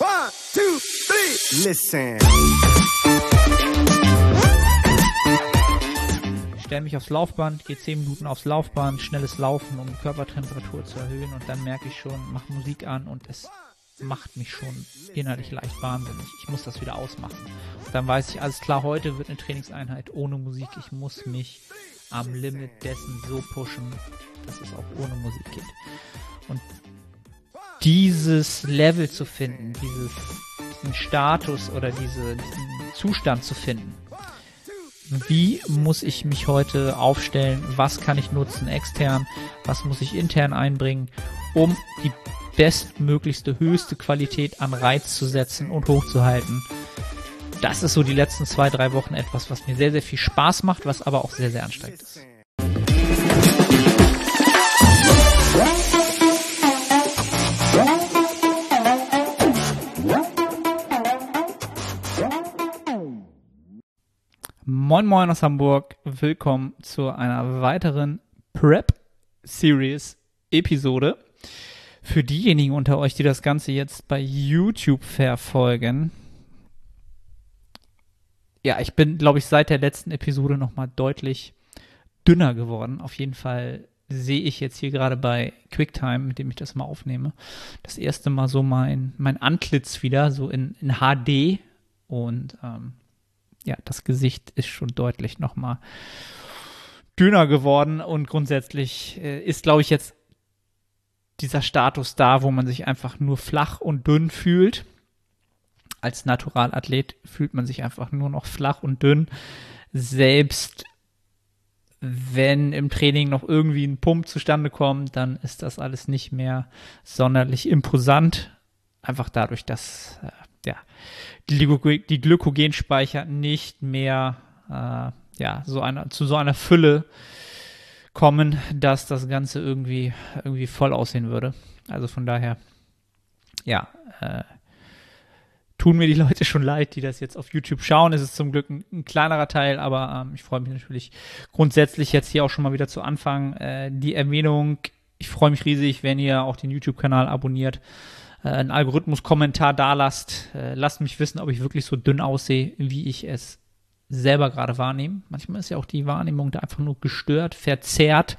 One, two, three. Listen. Ich stelle mich aufs Laufband, gehe 10 Minuten aufs Laufband, schnelles Laufen, um Körpertemperatur zu erhöhen und dann merke ich schon, mache Musik an und es macht mich schon innerlich leicht wahnsinnig. Ich muss das wieder ausmachen. Und dann weiß ich, alles klar, heute wird eine Trainingseinheit ohne Musik. Ich muss mich am Limit dessen so pushen, dass es auch ohne Musik geht. Und dieses Level zu finden, dieses, diesen Status oder diese, diesen Zustand zu finden, wie muss ich mich heute aufstellen, was kann ich nutzen extern, was muss ich intern einbringen, um die bestmöglichste, höchste Qualität an Reiz zu setzen und hochzuhalten. Das ist so die letzten zwei, drei Wochen etwas, was mir sehr, sehr viel Spaß macht, was aber auch sehr, sehr anstrengend ist. Moin Moin aus Hamburg, willkommen zu einer weiteren Prep Series Episode. Für diejenigen unter euch, die das Ganze jetzt bei YouTube verfolgen, ja, ich bin, glaube ich, seit der letzten Episode nochmal deutlich dünner geworden. Auf jeden Fall sehe ich jetzt hier gerade bei QuickTime, mit dem ich das mal aufnehme, das erste Mal so mein, mein Antlitz wieder, so in, in HD. Und ähm, ja, das Gesicht ist schon deutlich nochmal dünner geworden und grundsätzlich äh, ist, glaube ich, jetzt dieser Status da, wo man sich einfach nur flach und dünn fühlt. Als Naturalathlet fühlt man sich einfach nur noch flach und dünn. Selbst wenn im Training noch irgendwie ein Pump zustande kommt, dann ist das alles nicht mehr sonderlich imposant. Einfach dadurch, dass äh, ja, die, Glykogenspeicher nicht mehr äh, ja, so einer, zu so einer Fülle kommen, dass das Ganze irgendwie, irgendwie voll aussehen würde. Also von daher, ja, äh, tun mir die Leute schon leid, die das jetzt auf YouTube schauen. Es ist zum Glück ein, ein kleinerer Teil, aber ähm, ich freue mich natürlich grundsätzlich jetzt hier auch schon mal wieder zu Anfang. Äh, die Erwähnung, ich freue mich riesig, wenn ihr auch den YouTube-Kanal abonniert äh, einen Algorithmus-Kommentar da lasst. Äh, lasst mich wissen, ob ich wirklich so dünn aussehe, wie ich es selber gerade wahrnehme. Manchmal ist ja auch die Wahrnehmung da einfach nur gestört, verzerrt.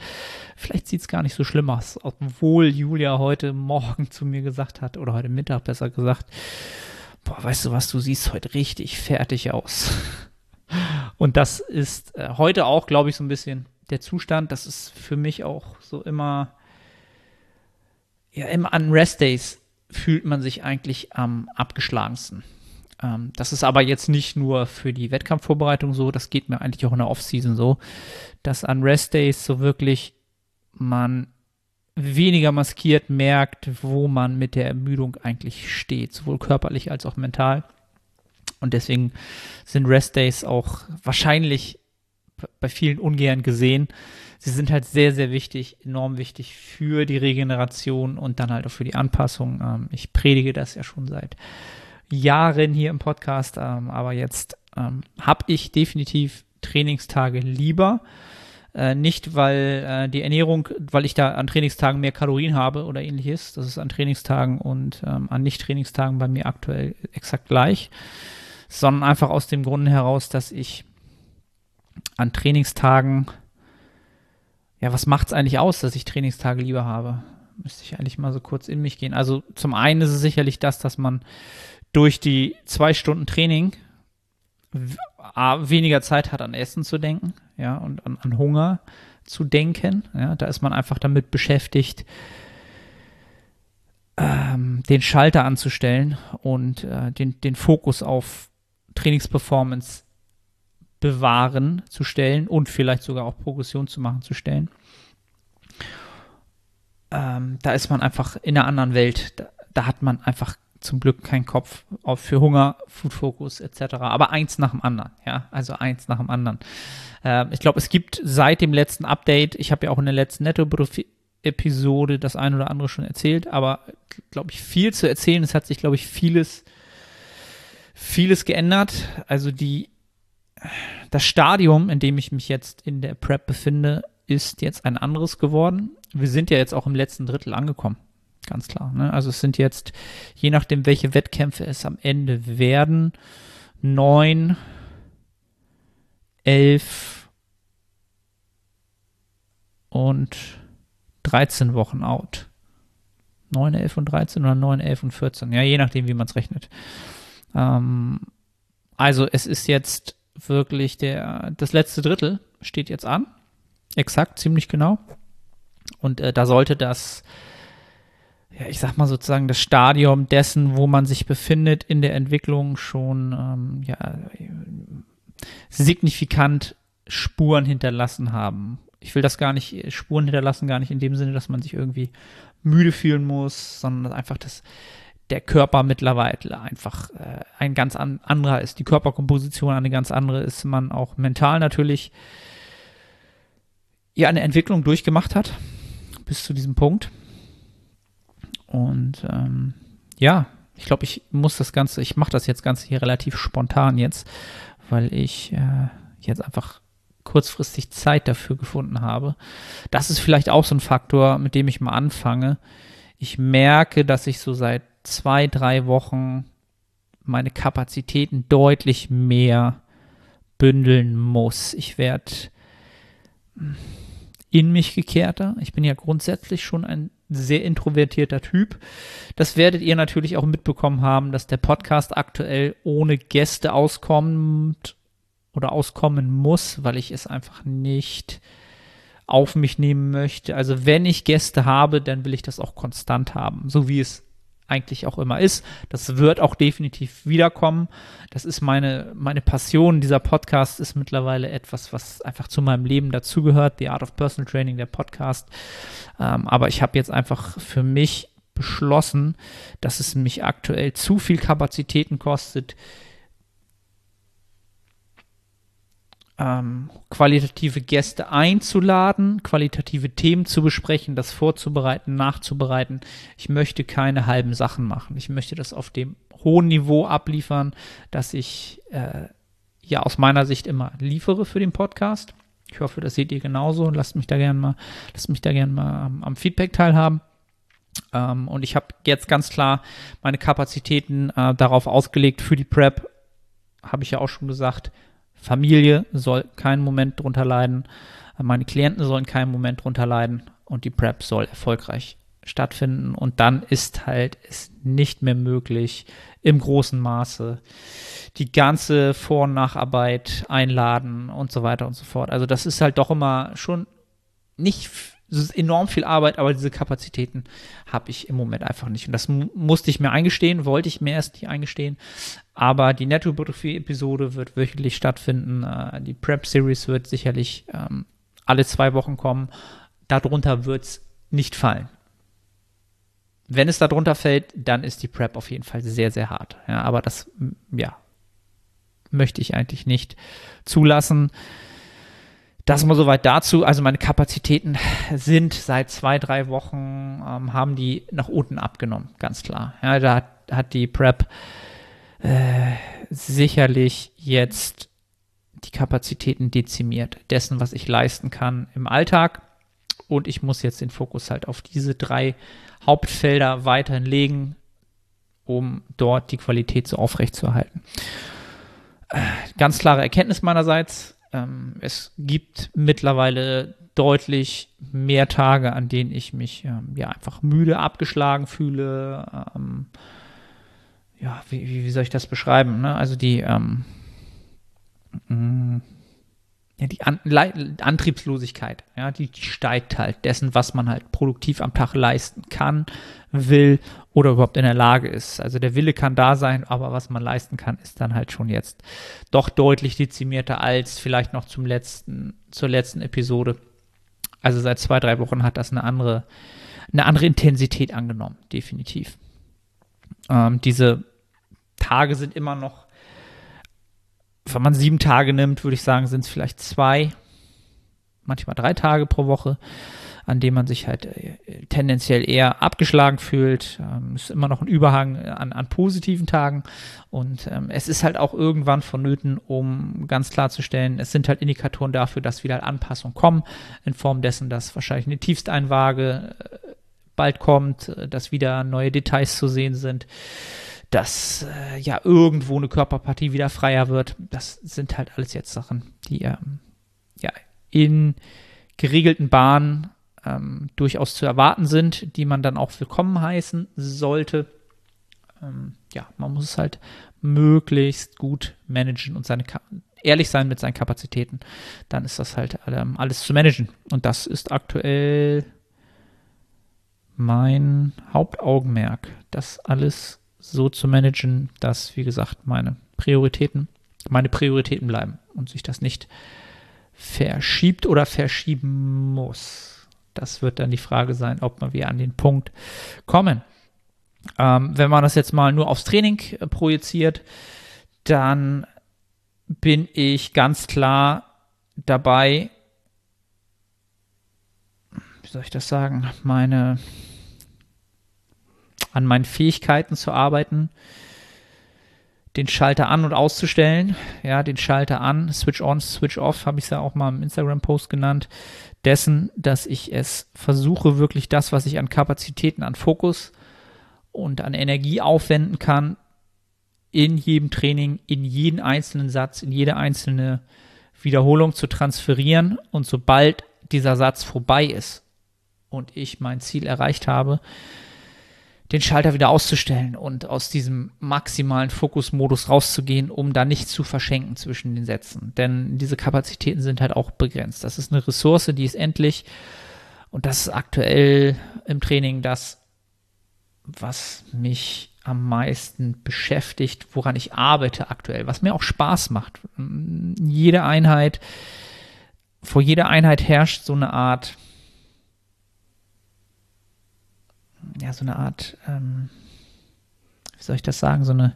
Vielleicht sieht es gar nicht so schlimm aus, obwohl Julia heute Morgen zu mir gesagt hat, oder heute Mittag besser gesagt, boah, weißt du was, du siehst heute richtig fertig aus. Und das ist äh, heute auch, glaube ich, so ein bisschen der Zustand. Das ist für mich auch so immer, ja, immer an Rest Days fühlt man sich eigentlich am abgeschlagensten. Ähm, das ist aber jetzt nicht nur für die Wettkampfvorbereitung so, das geht mir eigentlich auch in der Offseason so, dass an Rest Days so wirklich man weniger maskiert merkt, wo man mit der Ermüdung eigentlich steht, sowohl körperlich als auch mental. Und deswegen sind Rest Days auch wahrscheinlich bei vielen ungern gesehen sie sind halt sehr, sehr wichtig, enorm wichtig für die Regeneration und dann halt auch für die Anpassung. Ähm, ich predige das ja schon seit Jahren hier im Podcast, ähm, aber jetzt ähm, habe ich definitiv Trainingstage lieber. Äh, nicht, weil äh, die Ernährung, weil ich da an Trainingstagen mehr Kalorien habe oder ähnliches. Das ist an Trainingstagen und ähm, an Nicht-Trainingstagen bei mir aktuell exakt gleich. Sondern einfach aus dem Grunde heraus, dass ich an Trainingstagen ja, was macht es eigentlich aus, dass ich Trainingstage lieber habe? Müsste ich eigentlich mal so kurz in mich gehen. Also zum einen ist es sicherlich das, dass man durch die zwei Stunden Training weniger Zeit hat, an Essen zu denken, ja, und an, an Hunger zu denken. Ja, da ist man einfach damit beschäftigt, ähm, den Schalter anzustellen und äh, den, den Fokus auf Trainingsperformance bewahren zu stellen und vielleicht sogar auch Progression zu machen zu stellen. Ähm, da ist man einfach in einer anderen Welt. Da, da, hat man einfach zum Glück keinen Kopf auf für Hunger, Food Focus etc. Aber eins nach dem anderen, ja, also eins nach dem anderen. Ähm, ich glaube, es gibt seit dem letzten Update, ich habe ja auch in der letzten Netto-Episode das ein oder andere schon erzählt, aber glaube ich viel zu erzählen. Es hat sich glaube ich vieles vieles geändert. Also die das Stadium, in dem ich mich jetzt in der Prep befinde, ist jetzt ein anderes geworden. Wir sind ja jetzt auch im letzten Drittel angekommen. Ganz klar. Ne? Also es sind jetzt, je nachdem, welche Wettkämpfe es am Ende werden, neun, elf und 13 Wochen out. 9, 11 und 13 oder 9, 11 und 14. Ja, je nachdem, wie man es rechnet. Ähm, also es ist jetzt wirklich der, das letzte Drittel steht jetzt an. Exakt, ziemlich genau. Und äh, da sollte das, ja, ich sag mal sozusagen, das Stadium dessen, wo man sich befindet in der Entwicklung schon ähm, ja, signifikant Spuren hinterlassen haben. Ich will das gar nicht, Spuren hinterlassen, gar nicht in dem Sinne, dass man sich irgendwie müde fühlen muss, sondern einfach, dass der Körper mittlerweile einfach äh, ein ganz an, anderer ist. Die Körperkomposition eine ganz andere ist, man auch mental natürlich ja eine Entwicklung durchgemacht hat bis zu diesem Punkt. Und ähm, ja, ich glaube, ich muss das Ganze, ich mache das jetzt Ganze hier relativ spontan jetzt, weil ich äh, jetzt einfach kurzfristig Zeit dafür gefunden habe. Das ist vielleicht auch so ein Faktor, mit dem ich mal anfange. Ich merke, dass ich so seit zwei, drei Wochen meine Kapazitäten deutlich mehr bündeln muss. Ich werde in mich gekehrter. Ich bin ja grundsätzlich schon ein sehr introvertierter Typ. Das werdet ihr natürlich auch mitbekommen haben, dass der Podcast aktuell ohne Gäste auskommt oder auskommen muss, weil ich es einfach nicht auf mich nehmen möchte. Also wenn ich Gäste habe, dann will ich das auch konstant haben, so wie es eigentlich auch immer ist. Das wird auch definitiv wiederkommen. Das ist meine, meine Passion. Dieser Podcast ist mittlerweile etwas, was einfach zu meinem Leben dazugehört. The Art of Personal Training, der Podcast. Ähm, aber ich habe jetzt einfach für mich beschlossen, dass es mich aktuell zu viel Kapazitäten kostet, ähm, qualitative Gäste einzuladen, qualitative Themen zu besprechen, das vorzubereiten, nachzubereiten. Ich möchte keine halben Sachen machen. Ich möchte das auf dem hohen Niveau abliefern, dass ich äh, ja aus meiner Sicht immer liefere für den Podcast. Ich hoffe, das seht ihr genauso. Lasst mich da gerne mal, lasst mich da gerne mal am, am Feedback teilhaben. Ähm, und ich habe jetzt ganz klar meine Kapazitäten äh, darauf ausgelegt für die Prep. Habe ich ja auch schon gesagt, Familie soll keinen Moment drunter leiden, meine Klienten sollen keinen Moment drunter leiden und die Prep soll erfolgreich stattfinden. Und dann ist halt es nicht mehr möglich, im großen Maße die ganze Vor- und Nacharbeit einladen und so weiter und so fort. Also das ist halt doch immer schon nicht es ist enorm viel Arbeit, aber diese Kapazitäten habe ich im Moment einfach nicht. Und das musste ich mir eingestehen, wollte ich mir erst nicht eingestehen. Aber die Netto-Hypertrophie-Episode wird wöchentlich stattfinden. Äh, die Prep-Series wird sicherlich ähm, alle zwei Wochen kommen. Darunter wird es nicht fallen. Wenn es darunter fällt, dann ist die Prep auf jeden Fall sehr, sehr hart. Ja, aber das, ja, möchte ich eigentlich nicht zulassen. Das mal soweit dazu. Also meine Kapazitäten sind seit zwei, drei Wochen, ähm, haben die nach unten abgenommen, ganz klar. Ja, da hat, die Prep äh, sicherlich jetzt die Kapazitäten dezimiert, dessen, was ich leisten kann im Alltag. Und ich muss jetzt den Fokus halt auf diese drei Hauptfelder weiterhin legen, um dort die Qualität so aufrechtzuerhalten. Äh, ganz klare Erkenntnis meinerseits, ähm, es gibt mittlerweile deutlich mehr Tage, an denen ich mich ähm, ja einfach müde, abgeschlagen fühle. Ähm, ja, wie, wie, soll ich das beschreiben? Ne? Also die, ähm, mm, ja, die An Antriebslosigkeit, ja, die, die, steigt halt dessen, was man halt produktiv am Tag leisten kann, will oder überhaupt in der Lage ist. Also der Wille kann da sein, aber was man leisten kann, ist dann halt schon jetzt doch deutlich dezimierter als vielleicht noch zum letzten, zur letzten Episode. Also seit zwei, drei Wochen hat das eine andere, eine andere Intensität angenommen, definitiv. Ähm, diese Tage sind immer noch wenn man sieben Tage nimmt, würde ich sagen, sind es vielleicht zwei, manchmal drei Tage pro Woche, an denen man sich halt äh, tendenziell eher abgeschlagen fühlt. Ähm, ist immer noch ein Überhang an, an positiven Tagen. Und ähm, es ist halt auch irgendwann vonnöten, um ganz klarzustellen, es sind halt Indikatoren dafür, dass wieder Anpassungen kommen, in Form dessen, dass wahrscheinlich eine Tiefsteinwaage äh, bald kommt, äh, dass wieder neue Details zu sehen sind, dass äh, ja irgendwo eine Körperpartie wieder freier wird. Das sind halt alles jetzt Sachen, die ähm, ja in geregelten Bahnen ähm, durchaus zu erwarten sind, die man dann auch willkommen heißen sollte. Ähm, ja, man muss es halt möglichst gut managen und seine ehrlich sein mit seinen Kapazitäten. Dann ist das halt ähm, alles zu managen. Und das ist aktuell mein Hauptaugenmerk, das alles so zu managen, dass, wie gesagt, meine Prioritäten, meine Prioritäten bleiben und sich das nicht verschiebt oder verschieben muss. Das wird dann die Frage sein, ob wir an den Punkt kommen. Ähm, wenn man das jetzt mal nur aufs Training äh, projiziert, dann bin ich ganz klar dabei, wie soll ich das sagen, meine an meinen Fähigkeiten zu arbeiten, den Schalter an und auszustellen, ja, den Schalter an, Switch on, Switch off, habe ich es ja auch mal im Instagram-Post genannt, dessen, dass ich es versuche, wirklich das, was ich an Kapazitäten, an Fokus und an Energie aufwenden kann, in jedem Training, in jeden einzelnen Satz, in jede einzelne Wiederholung zu transferieren. Und sobald dieser Satz vorbei ist und ich mein Ziel erreicht habe, den Schalter wieder auszustellen und aus diesem maximalen Fokusmodus rauszugehen, um da nicht zu verschenken zwischen den Sätzen. Denn diese Kapazitäten sind halt auch begrenzt. Das ist eine Ressource, die ist endlich. Und das ist aktuell im Training das, was mich am meisten beschäftigt, woran ich arbeite aktuell, was mir auch Spaß macht. Jede Einheit, vor jeder Einheit herrscht so eine Art, ja, so eine Art, ähm, wie soll ich das sagen, so eine,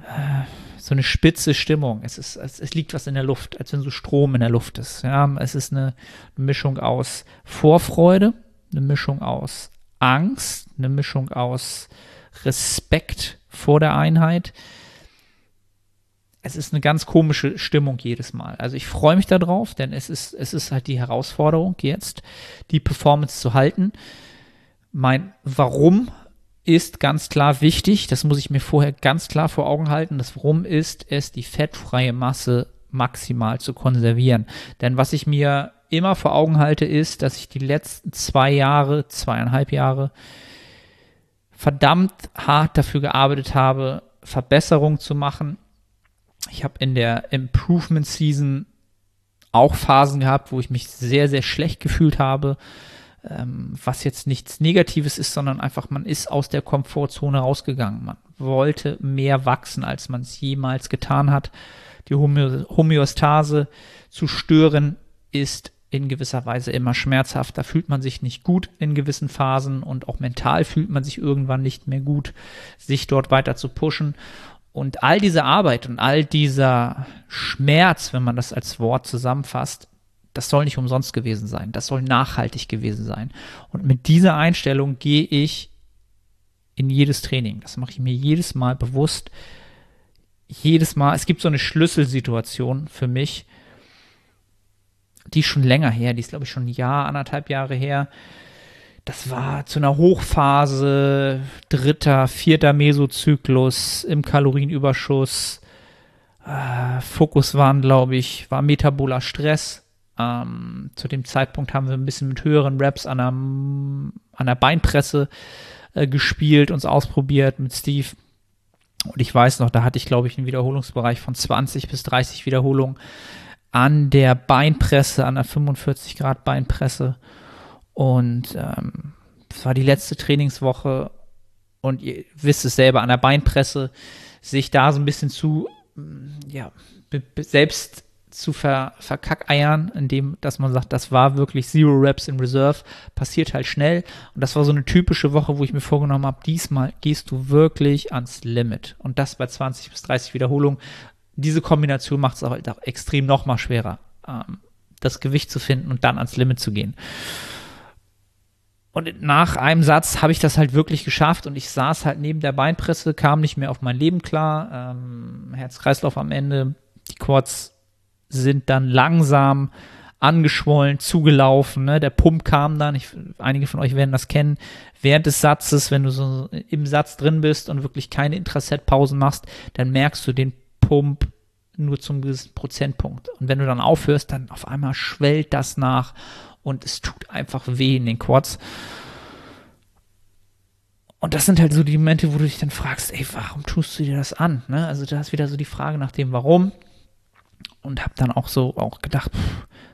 äh, so eine spitze Stimmung. Es ist, es, es, liegt was in der Luft, als wenn so Strom in der Luft ist. Ja, es ist eine Mischung aus Vorfreude, eine Mischung aus Angst, eine Mischung aus Respekt vor der Einheit. Es ist eine ganz komische Stimmung jedes Mal. Also ich freue mich darauf, denn es ist, es ist halt die Herausforderung jetzt, die Performance zu halten. Mein Warum ist ganz klar wichtig. Das muss ich mir vorher ganz klar vor Augen halten. Das Warum ist es, die fettfreie Masse maximal zu konservieren. Denn was ich mir immer vor Augen halte, ist, dass ich die letzten zwei Jahre, zweieinhalb Jahre verdammt hart dafür gearbeitet habe, Verbesserungen zu machen. Ich habe in der Improvement Season auch Phasen gehabt, wo ich mich sehr, sehr schlecht gefühlt habe, ähm, was jetzt nichts Negatives ist, sondern einfach, man ist aus der Komfortzone rausgegangen. Man wollte mehr wachsen, als man es jemals getan hat. Die Homöostase zu stören ist in gewisser Weise immer schmerzhaft. Da fühlt man sich nicht gut in gewissen Phasen und auch mental fühlt man sich irgendwann nicht mehr gut, sich dort weiter zu pushen. Und all diese Arbeit und all dieser Schmerz, wenn man das als Wort zusammenfasst, das soll nicht umsonst gewesen sein. Das soll nachhaltig gewesen sein. Und mit dieser Einstellung gehe ich in jedes Training. Das mache ich mir jedes Mal bewusst. Jedes Mal. Es gibt so eine Schlüsselsituation für mich, die ist schon länger her, die ist, glaube ich, schon ein Jahr, anderthalb Jahre her. Das war zu einer Hochphase, dritter, vierter Mesozyklus im Kalorienüberschuss. Äh, Fokus waren, glaube ich, war metaboler Stress. Ähm, zu dem Zeitpunkt haben wir ein bisschen mit höheren Raps an der, an der Beinpresse äh, gespielt, uns ausprobiert mit Steve. Und ich weiß noch, da hatte ich, glaube ich, einen Wiederholungsbereich von 20 bis 30 Wiederholungen an der Beinpresse, an der 45 Grad Beinpresse. Und ähm, das war die letzte Trainingswoche. Und ihr wisst es selber, an der Beinpresse sich da so ein bisschen zu, ja, selbst zu ver, verkackeiern, indem, dass man sagt, das war wirklich Zero Reps in Reserve, passiert halt schnell. Und das war so eine typische Woche, wo ich mir vorgenommen habe, diesmal gehst du wirklich ans Limit. Und das bei 20 bis 30 Wiederholungen diese Kombination macht es halt auch extrem nochmal schwerer, ähm, das Gewicht zu finden und dann ans Limit zu gehen. Und nach einem Satz habe ich das halt wirklich geschafft und ich saß halt neben der Beinpresse, kam nicht mehr auf mein Leben klar. Ähm, Herz-Kreislauf am Ende, die Quads sind dann langsam angeschwollen, zugelaufen, ne? Der Pump kam dann, ich, einige von euch werden das kennen, während des Satzes, wenn du so im Satz drin bist und wirklich keine Intraset-Pausen machst, dann merkst du den Pump nur zum gewissen Prozentpunkt. Und wenn du dann aufhörst, dann auf einmal schwellt das nach und es tut einfach weh in den Quads. Und das sind halt so die Momente, wo du dich dann fragst, ey, warum tust du dir das an? Ne? Also da ist wieder so die Frage nach dem Warum. Und habe dann auch so auch gedacht,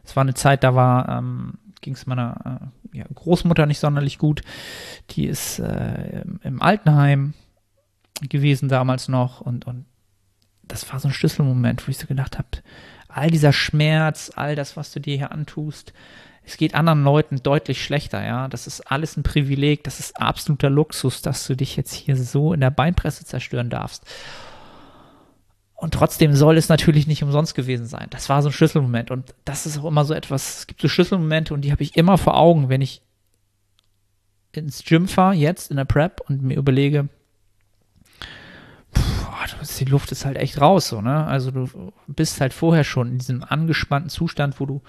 es war eine Zeit, da war, ähm, ging es meiner äh, ja, Großmutter nicht sonderlich gut. Die ist äh, im Altenheim gewesen damals noch und, und das war so ein Schlüsselmoment, wo ich so gedacht habe, all dieser Schmerz, all das, was du dir hier antust, es geht anderen Leuten deutlich schlechter, ja. Das ist alles ein Privileg, das ist absoluter Luxus, dass du dich jetzt hier so in der Beinpresse zerstören darfst. Und trotzdem soll es natürlich nicht umsonst gewesen sein. Das war so ein Schlüsselmoment. Und das ist auch immer so etwas, es gibt so Schlüsselmomente und die habe ich immer vor Augen, wenn ich ins Gym fahre, jetzt in der Prep und mir überlege, die Luft ist halt echt raus, so, ne? Also du bist halt vorher schon in diesem angespannten Zustand, wo du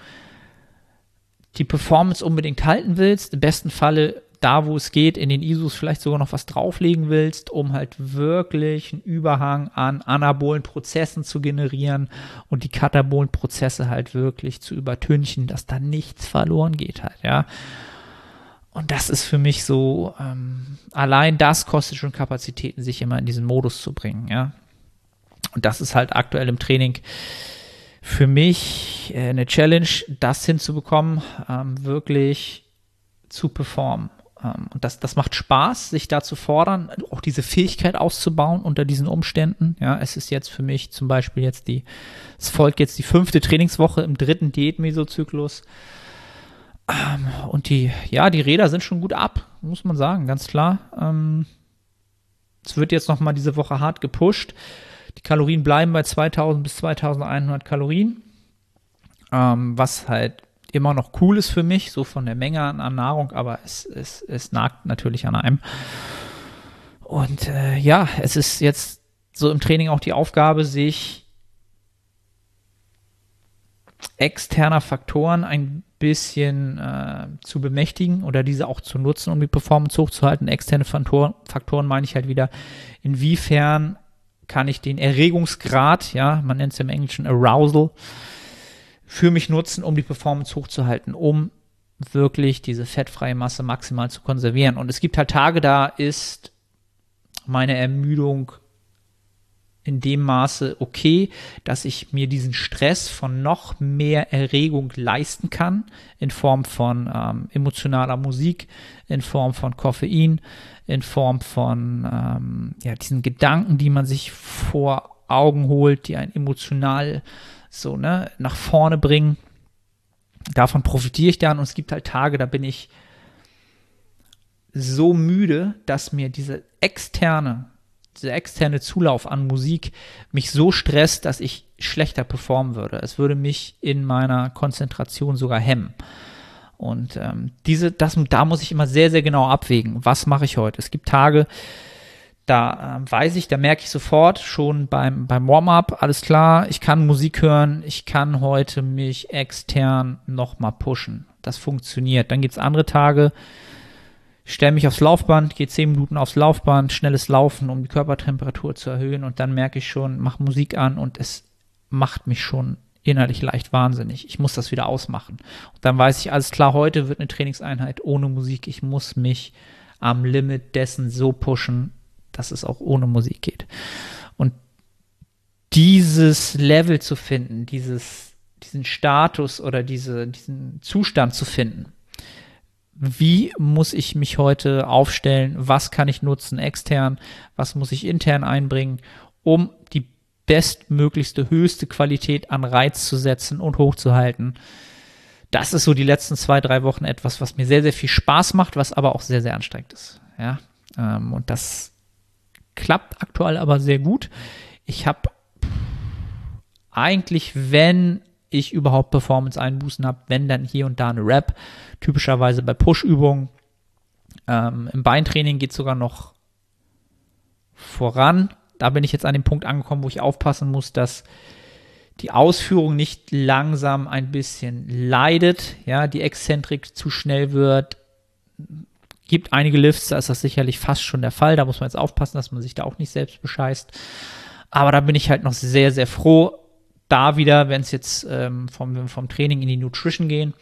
die Performance unbedingt halten willst, im besten Falle da, wo es geht, in den ISOs vielleicht sogar noch was drauflegen willst, um halt wirklich einen Überhang an anabolen Prozessen zu generieren und die katabolen Prozesse halt wirklich zu übertünchen, dass da nichts verloren geht halt, ja. Und das ist für mich so, ähm, allein das kostet schon Kapazitäten, sich immer in diesen Modus zu bringen, ja. Und das ist halt aktuell im Training für mich äh, eine Challenge, das hinzubekommen, ähm, wirklich zu performen. Ähm, und das, das macht Spaß, sich da zu fordern, auch diese Fähigkeit auszubauen unter diesen Umständen. Ja, es ist jetzt für mich zum Beispiel jetzt die, es folgt jetzt die fünfte Trainingswoche im dritten Diät-Mesozyklus. Ähm, und die, ja, die Räder sind schon gut ab, muss man sagen, ganz klar. Ähm, es wird jetzt nochmal diese Woche hart gepusht. Die Kalorien bleiben bei 2000 bis 2100 Kalorien, was halt immer noch cool ist für mich, so von der Menge an, Nahrung, aber es, es, es nagt natürlich an einem. Und äh, ja, es ist jetzt so im Training auch die Aufgabe, sich externer Faktoren ein bisschen äh, zu bemächtigen oder diese auch zu nutzen, um die Performance hochzuhalten. Externe Faktoren, Faktoren meine ich halt wieder, inwiefern kann ich den Erregungsgrad, ja, man nennt es im Englischen Arousal, für mich nutzen, um die Performance hochzuhalten, um wirklich diese fettfreie Masse maximal zu konservieren. Und es gibt halt Tage, da ist meine Ermüdung in dem Maße okay, dass ich mir diesen Stress von noch mehr Erregung leisten kann, in Form von ähm, emotionaler Musik, in Form von Koffein, in Form von ähm, ja, diesen Gedanken, die man sich vor Augen holt, die einen emotional so ne, nach vorne bringen. Davon profitiere ich dann und es gibt halt Tage, da bin ich so müde, dass mir diese externe, dieser externe Zulauf an Musik mich so stresst, dass ich schlechter performen würde. Es würde mich in meiner Konzentration sogar hemmen. Und ähm, diese, das, da muss ich immer sehr, sehr genau abwägen. Was mache ich heute? Es gibt Tage, da äh, weiß ich, da merke ich sofort schon beim, beim Warm-up, alles klar, ich kann Musik hören, ich kann heute mich extern nochmal pushen. Das funktioniert. Dann gibt es andere Tage, ich stelle mich aufs Laufband, gehe 10 Minuten aufs Laufband, schnelles Laufen, um die Körpertemperatur zu erhöhen und dann merke ich schon, mache Musik an und es macht mich schon innerlich leicht wahnsinnig. Ich muss das wieder ausmachen. Und dann weiß ich, alles klar, heute wird eine Trainingseinheit ohne Musik. Ich muss mich am Limit dessen so pushen, dass es auch ohne Musik geht. Und dieses Level zu finden, dieses, diesen Status oder diese, diesen Zustand zu finden, wie muss ich mich heute aufstellen, was kann ich nutzen extern, was muss ich intern einbringen, um die bestmöglichste, höchste Qualität an Reiz zu setzen und hochzuhalten. Das ist so die letzten zwei, drei Wochen etwas, was mir sehr, sehr viel Spaß macht, was aber auch sehr, sehr anstrengend ist. Ja, ähm, und das klappt aktuell aber sehr gut. Ich habe eigentlich, wenn ich überhaupt Performance-Einbußen habe, wenn dann hier und da eine Rap, typischerweise bei Push-Übungen. Ähm, Im Beintraining geht es sogar noch voran, da bin ich jetzt an dem Punkt angekommen, wo ich aufpassen muss, dass die Ausführung nicht langsam ein bisschen leidet, ja, die Exzentrik zu schnell wird. Gibt einige Lifts, da ist das sicherlich fast schon der Fall. Da muss man jetzt aufpassen, dass man sich da auch nicht selbst bescheißt. Aber da bin ich halt noch sehr, sehr froh. Da wieder, wenn es jetzt ähm, vom, vom Training in die Nutrition gehen,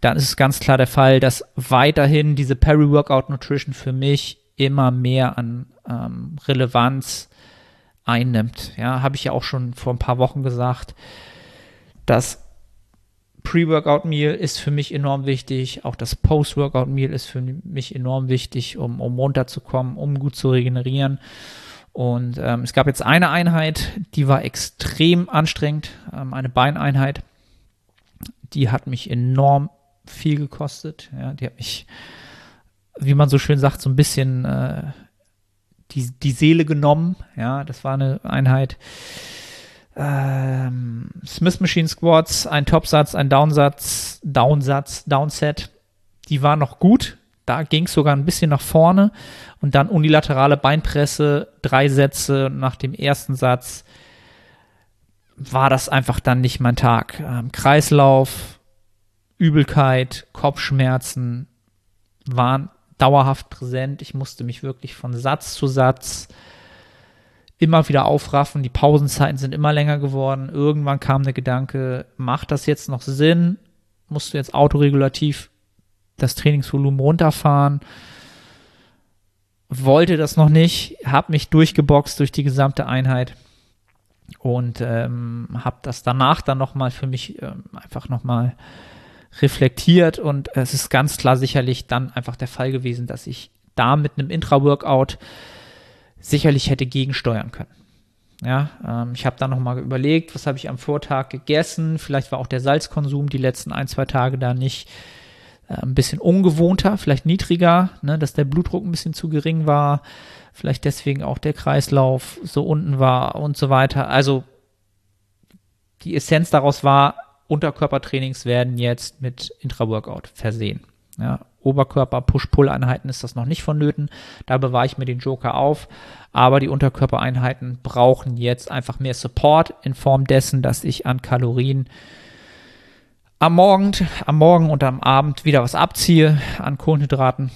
dann ist es ganz klar der Fall, dass weiterhin diese Peri-Workout Nutrition für mich immer mehr an ähm, Relevanz einnimmt. Ja, habe ich ja auch schon vor ein paar Wochen gesagt. Das Pre-Workout-Meal ist für mich enorm wichtig. Auch das Post-Workout-Meal ist für mich enorm wichtig, um, um runterzukommen, um gut zu regenerieren. Und ähm, es gab jetzt eine Einheit, die war extrem anstrengend, ähm, eine Beineinheit. Die hat mich enorm viel gekostet. Ja, die hat mich, wie man so schön sagt, so ein bisschen äh, die, die Seele genommen. Ja, das war eine Einheit. Ähm, Smith Machine Squats, ein Topsatz, ein Downsatz, Downsatz, Downset. Die waren noch gut. Da ging es sogar ein bisschen nach vorne. Und dann unilaterale Beinpresse, drei Sätze. nach dem ersten Satz war das einfach dann nicht mein Tag. Ähm, Kreislauf, Übelkeit, Kopfschmerzen waren dauerhaft präsent. Ich musste mich wirklich von Satz zu Satz immer wieder aufraffen. Die Pausenzeiten sind immer länger geworden. Irgendwann kam der Gedanke, macht das jetzt noch Sinn? Musst du jetzt autoregulativ das Trainingsvolumen runterfahren? Wollte das noch nicht, habe mich durchgeboxt durch die gesamte Einheit und ähm, habe das danach dann nochmal für mich ähm, einfach nochmal mal reflektiert und es ist ganz klar sicherlich dann einfach der Fall gewesen, dass ich da mit einem Intra-Workout sicherlich hätte gegensteuern können. Ja, ähm, ich habe dann nochmal überlegt, was habe ich am Vortag gegessen. Vielleicht war auch der Salzkonsum die letzten ein, zwei Tage da nicht äh, ein bisschen ungewohnter, vielleicht niedriger, ne, dass der Blutdruck ein bisschen zu gering war, vielleicht deswegen auch der Kreislauf so unten war und so weiter. Also die Essenz daraus war, Unterkörpertrainings werden jetzt mit Intra-Workout versehen. Ja, Oberkörper, Push-Pull-Einheiten ist das noch nicht vonnöten. Da bewahre ich mir den Joker auf. Aber die Unterkörpereinheiten brauchen jetzt einfach mehr Support in Form dessen, dass ich an Kalorien am Morgen, am Morgen und am Abend wieder was abziehe an Kohlenhydraten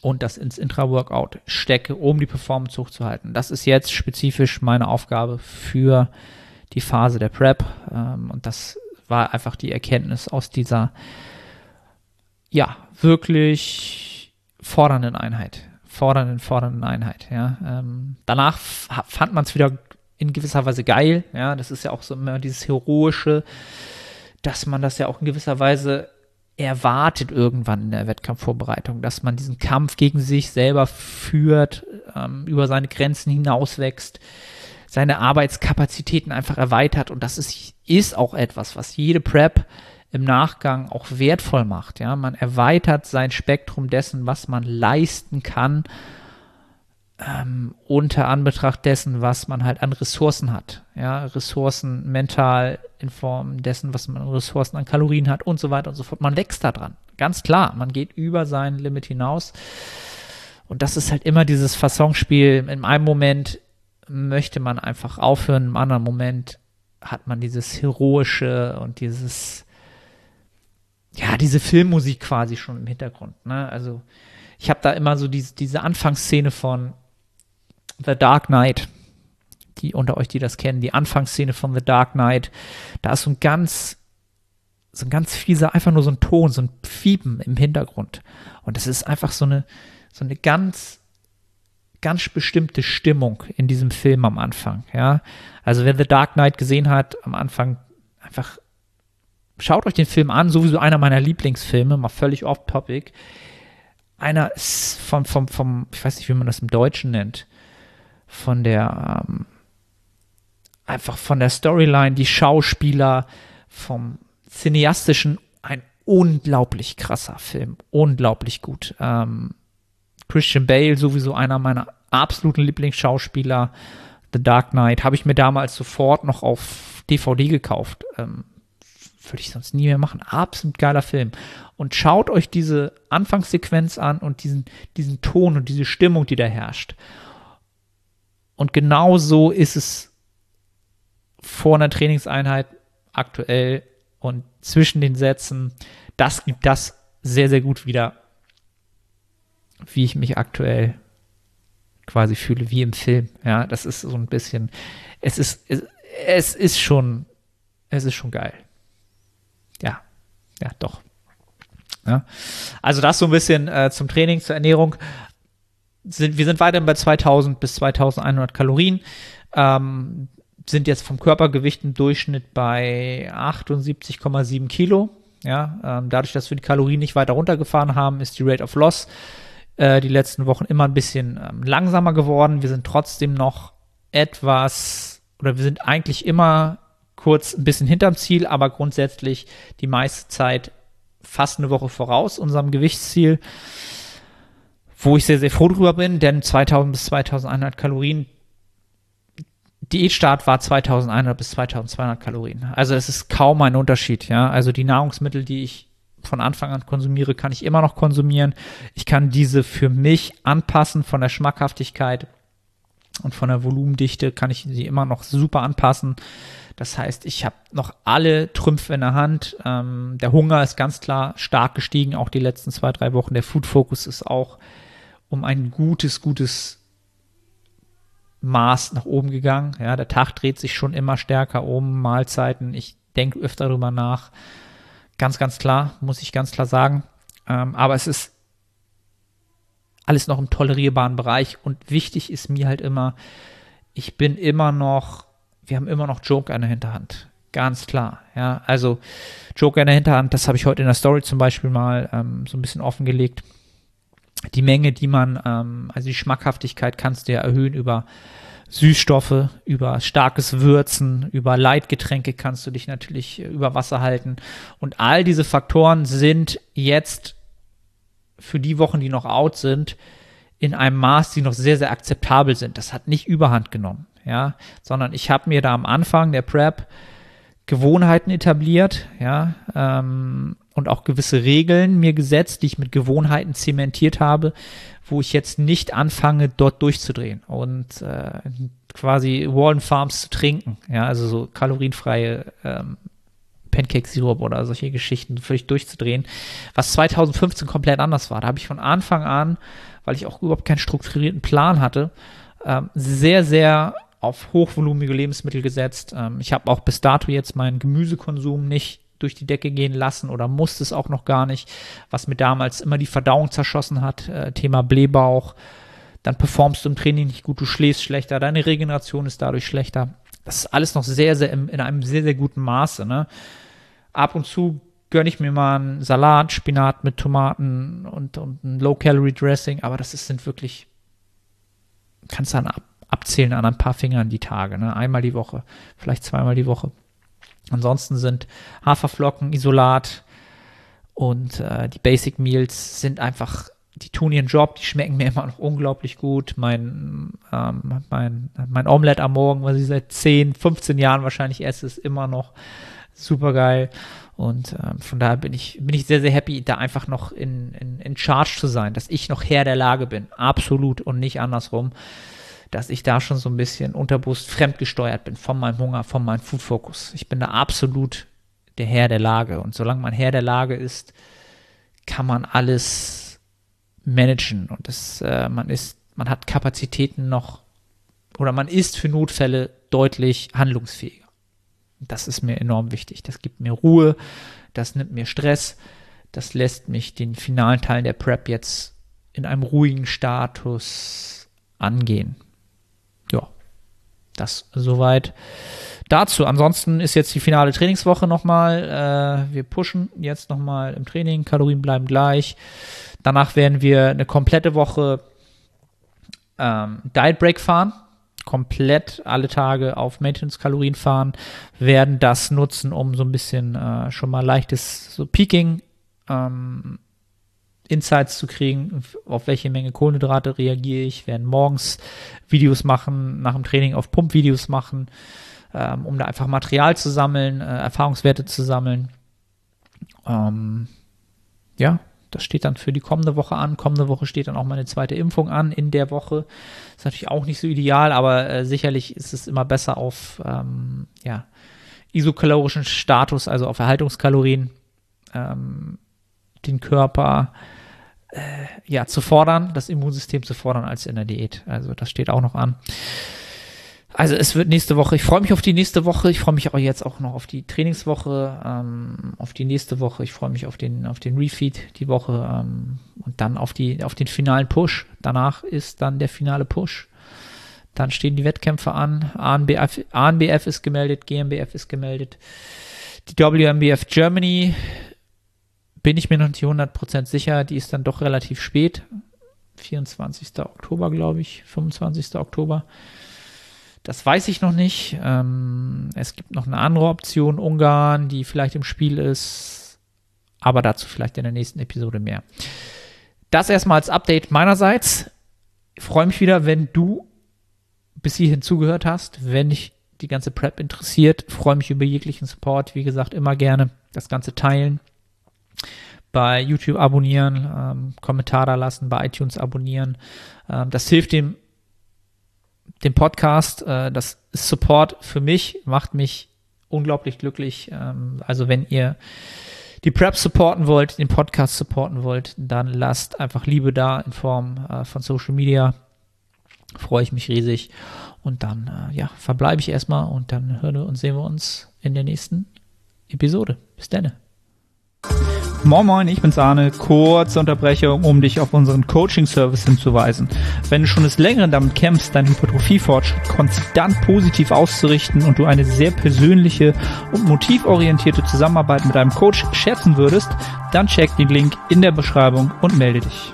und das ins Intra-Workout stecke, um die Performance hochzuhalten. Das ist jetzt spezifisch meine Aufgabe für die Phase der Prep. Ähm, und das war einfach die Erkenntnis aus dieser, ja, wirklich fordernden Einheit. Fordernden, fordernden Einheit, ja. Ähm, danach fand man es wieder in gewisser Weise geil, ja. Das ist ja auch so immer dieses Heroische, dass man das ja auch in gewisser Weise erwartet irgendwann in der Wettkampfvorbereitung, dass man diesen Kampf gegen sich selber führt, ähm, über seine Grenzen hinauswächst seine Arbeitskapazitäten einfach erweitert und das ist, ist auch etwas, was jede Prep im Nachgang auch wertvoll macht. Ja, man erweitert sein Spektrum dessen, was man leisten kann, ähm, unter Anbetracht dessen, was man halt an Ressourcen hat. Ja, Ressourcen mental in Form dessen, was man an Ressourcen an Kalorien hat und so weiter und so fort. Man wächst da dran. Ganz klar, man geht über sein Limit hinaus. Und das ist halt immer dieses Fassonspiel. In einem Moment möchte man einfach aufhören. Im anderen Moment hat man dieses Heroische und dieses, ja, diese Filmmusik quasi schon im Hintergrund. Ne? Also ich habe da immer so diese, diese Anfangsszene von The Dark Knight, die unter euch, die das kennen, die Anfangsszene von The Dark Knight, da ist so ein ganz, so ein ganz fieser, einfach nur so ein Ton, so ein Fiepen im Hintergrund. Und das ist einfach so eine, so eine ganz ganz bestimmte Stimmung in diesem Film am Anfang. Ja, also wer The Dark Knight gesehen hat, am Anfang einfach schaut euch den Film an, sowieso einer meiner Lieblingsfilme, mal völlig off-topic. Einer vom, vom, vom, ich weiß nicht, wie man das im Deutschen nennt, von der, ähm, einfach von der Storyline, die Schauspieler, vom cineastischen, ein unglaublich krasser Film, unglaublich gut. Ähm, Christian Bale, sowieso einer meiner absoluten Lieblingsschauspieler. The Dark Knight habe ich mir damals sofort noch auf DVD gekauft. Ähm, würde ich sonst nie mehr machen. Absolut geiler Film. Und schaut euch diese Anfangssequenz an und diesen, diesen Ton und diese Stimmung, die da herrscht. Und genau so ist es vor einer Trainingseinheit aktuell und zwischen den Sätzen, das gibt das sehr, sehr gut wieder, wie ich mich aktuell quasi fühle, wie im Film. Ja, das ist so ein bisschen, es ist, es, es ist schon, es ist schon geil. Ja, doch. Ja. Also das so ein bisschen äh, zum Training, zur Ernährung. Sind, wir sind weiterhin bei 2000 bis 2100 Kalorien. Ähm, sind jetzt vom Körpergewicht im Durchschnitt bei 78,7 Kilo. Ja, ähm, dadurch, dass wir die Kalorien nicht weiter runtergefahren haben, ist die Rate of Loss äh, die letzten Wochen immer ein bisschen ähm, langsamer geworden. Wir sind trotzdem noch etwas, oder wir sind eigentlich immer kurz ein bisschen hinterm Ziel, aber grundsätzlich die meiste Zeit fast eine Woche voraus unserem Gewichtsziel, wo ich sehr, sehr froh drüber bin, denn 2000 bis 2100 Kalorien Diätstart war 2100 bis 2200 Kalorien. Also es ist kaum ein Unterschied, ja. Also die Nahrungsmittel, die ich von Anfang an konsumiere, kann ich immer noch konsumieren. Ich kann diese für mich anpassen von der Schmackhaftigkeit und von der Volumendichte kann ich sie immer noch super anpassen. Das heißt, ich habe noch alle Trümpfe in der Hand. Ähm, der Hunger ist ganz klar stark gestiegen, auch die letzten zwei, drei Wochen. Der Food Focus ist auch um ein gutes, gutes Maß nach oben gegangen. Ja, der Tag dreht sich schon immer stärker um, Mahlzeiten. Ich denke öfter darüber nach. Ganz, ganz klar, muss ich ganz klar sagen. Ähm, aber es ist alles noch im tolerierbaren Bereich und wichtig ist mir halt immer, ich bin immer noch, wir haben immer noch Joker in der Hinterhand. Ganz klar, ja. Also Joker in der Hinterhand, das habe ich heute in der Story zum Beispiel mal ähm, so ein bisschen offengelegt die Menge, die man, ähm, also die Schmackhaftigkeit kannst du ja erhöhen über Süßstoffe, über starkes Würzen, über Leitgetränke kannst du dich natürlich über Wasser halten. Und all diese Faktoren sind jetzt für die Wochen, die noch out sind, in einem Maß, die noch sehr, sehr akzeptabel sind. Das hat nicht überhand genommen, ja, sondern ich habe mir da am Anfang der Prep Gewohnheiten etabliert, ja, ähm, und auch gewisse Regeln mir gesetzt, die ich mit Gewohnheiten zementiert habe, wo ich jetzt nicht anfange, dort durchzudrehen und äh, quasi Wallen Farms zu trinken, ja, also so kalorienfreie ähm, Pancake-Sirup oder solche Geschichten völlig durchzudrehen, was 2015 komplett anders war. Da habe ich von Anfang an, weil ich auch überhaupt keinen strukturierten Plan hatte, ähm, sehr, sehr auf hochvolumige Lebensmittel gesetzt. Ähm, ich habe auch bis dato jetzt meinen Gemüsekonsum nicht durch die Decke gehen lassen oder musste es auch noch gar nicht, was mir damals immer die Verdauung zerschossen hat. Äh, Thema Blähbauch. Dann performst du im Training nicht gut, du schläfst schlechter, deine Regeneration ist dadurch schlechter. Das ist alles noch sehr, sehr im, in einem sehr, sehr guten Maße. Ne? Ab und zu gönne ich mir mal einen Salat, Spinat mit Tomaten und, und ein Low-Calorie-Dressing, aber das ist, sind wirklich, kannst du dann ab, abzählen an ein paar Fingern die Tage. Ne? Einmal die Woche, vielleicht zweimal die Woche. Ansonsten sind Haferflocken, Isolat und äh, die Basic Meals sind einfach, die tun ihren Job, die schmecken mir immer noch unglaublich gut. Mein, ähm, mein, mein Omelette am Morgen, was ich seit 10, 15 Jahren wahrscheinlich esse, ist immer noch super geil. Und ähm, von daher bin ich, bin ich sehr, sehr happy, da einfach noch in, in, in Charge zu sein, dass ich noch Herr der Lage bin. Absolut und nicht andersrum dass ich da schon so ein bisschen unterbewusst fremdgesteuert bin von meinem Hunger, von meinem Food Focus. Ich bin da absolut der Herr der Lage. Und solange man Herr der Lage ist, kann man alles managen. Und das, äh, man ist, man hat Kapazitäten noch oder man ist für Notfälle deutlich handlungsfähiger. Das ist mir enorm wichtig. Das gibt mir Ruhe, das nimmt mir Stress, das lässt mich den finalen Teil der Prep jetzt in einem ruhigen Status angehen das soweit dazu. Ansonsten ist jetzt die finale Trainingswoche nochmal. Äh, wir pushen jetzt nochmal im Training. Kalorien bleiben gleich. Danach werden wir eine komplette Woche ähm, Diet Break fahren. Komplett alle Tage auf Maintenance-Kalorien fahren. Werden das nutzen, um so ein bisschen äh, schon mal leichtes so Peaking ähm, Insights zu kriegen, auf welche Menge Kohlenhydrate reagiere ich, werden morgens Videos machen, nach dem Training auf Pumpvideos machen, ähm, um da einfach Material zu sammeln, äh, Erfahrungswerte zu sammeln. Ähm, ja, Das steht dann für die kommende Woche an. Kommende Woche steht dann auch meine zweite Impfung an in der Woche. Ist natürlich auch nicht so ideal, aber äh, sicherlich ist es immer besser auf ähm, ja, isokalorischen Status, also auf Erhaltungskalorien, ähm, den Körper äh, ja, zu fordern, das Immunsystem zu fordern als in der Diät. Also das steht auch noch an. Also es wird nächste Woche, ich freue mich auf die nächste Woche, ich freue mich aber jetzt auch noch auf die Trainingswoche, ähm, auf die nächste Woche, ich freue mich auf den, auf den Refeed die Woche ähm, und dann auf, die, auf den finalen Push. Danach ist dann der finale Push. Dann stehen die Wettkämpfe an. ANBF, ANBF ist gemeldet, GmbF ist gemeldet. Die WMBF Germany bin ich mir noch nicht 100% sicher, die ist dann doch relativ spät. 24. Oktober, glaube ich, 25. Oktober. Das weiß ich noch nicht. Ähm, es gibt noch eine andere Option, Ungarn, die vielleicht im Spiel ist. Aber dazu vielleicht in der nächsten Episode mehr. Das erstmal als Update meinerseits. Ich freue mich wieder, wenn du bis hierhin zugehört hast. Wenn dich die ganze Prep interessiert, freue mich über jeglichen Support. Wie gesagt, immer gerne das Ganze teilen. Bei YouTube abonnieren, ähm, Kommentar da lassen, bei iTunes abonnieren. Ähm, das hilft dem den Podcast. Äh, das ist Support für mich, macht mich unglaublich glücklich. Ähm, also wenn ihr die Prep supporten wollt, den Podcast supporten wollt, dann lasst einfach Liebe da in Form äh, von Social Media. Freue ich mich riesig. Und dann, äh, ja, verbleibe ich erstmal und dann hören wir und sehen wir uns in der nächsten Episode. Bis dann. Moin Moin, ich bin's Arne. Kurze Unterbrechung, um dich auf unseren Coaching-Service hinzuweisen. Wenn du schon des Längeren damit kämpfst, deinen Hypertrophie-Fortschritt konstant positiv auszurichten und du eine sehr persönliche und motivorientierte Zusammenarbeit mit einem Coach schätzen würdest, dann check den Link in der Beschreibung und melde dich.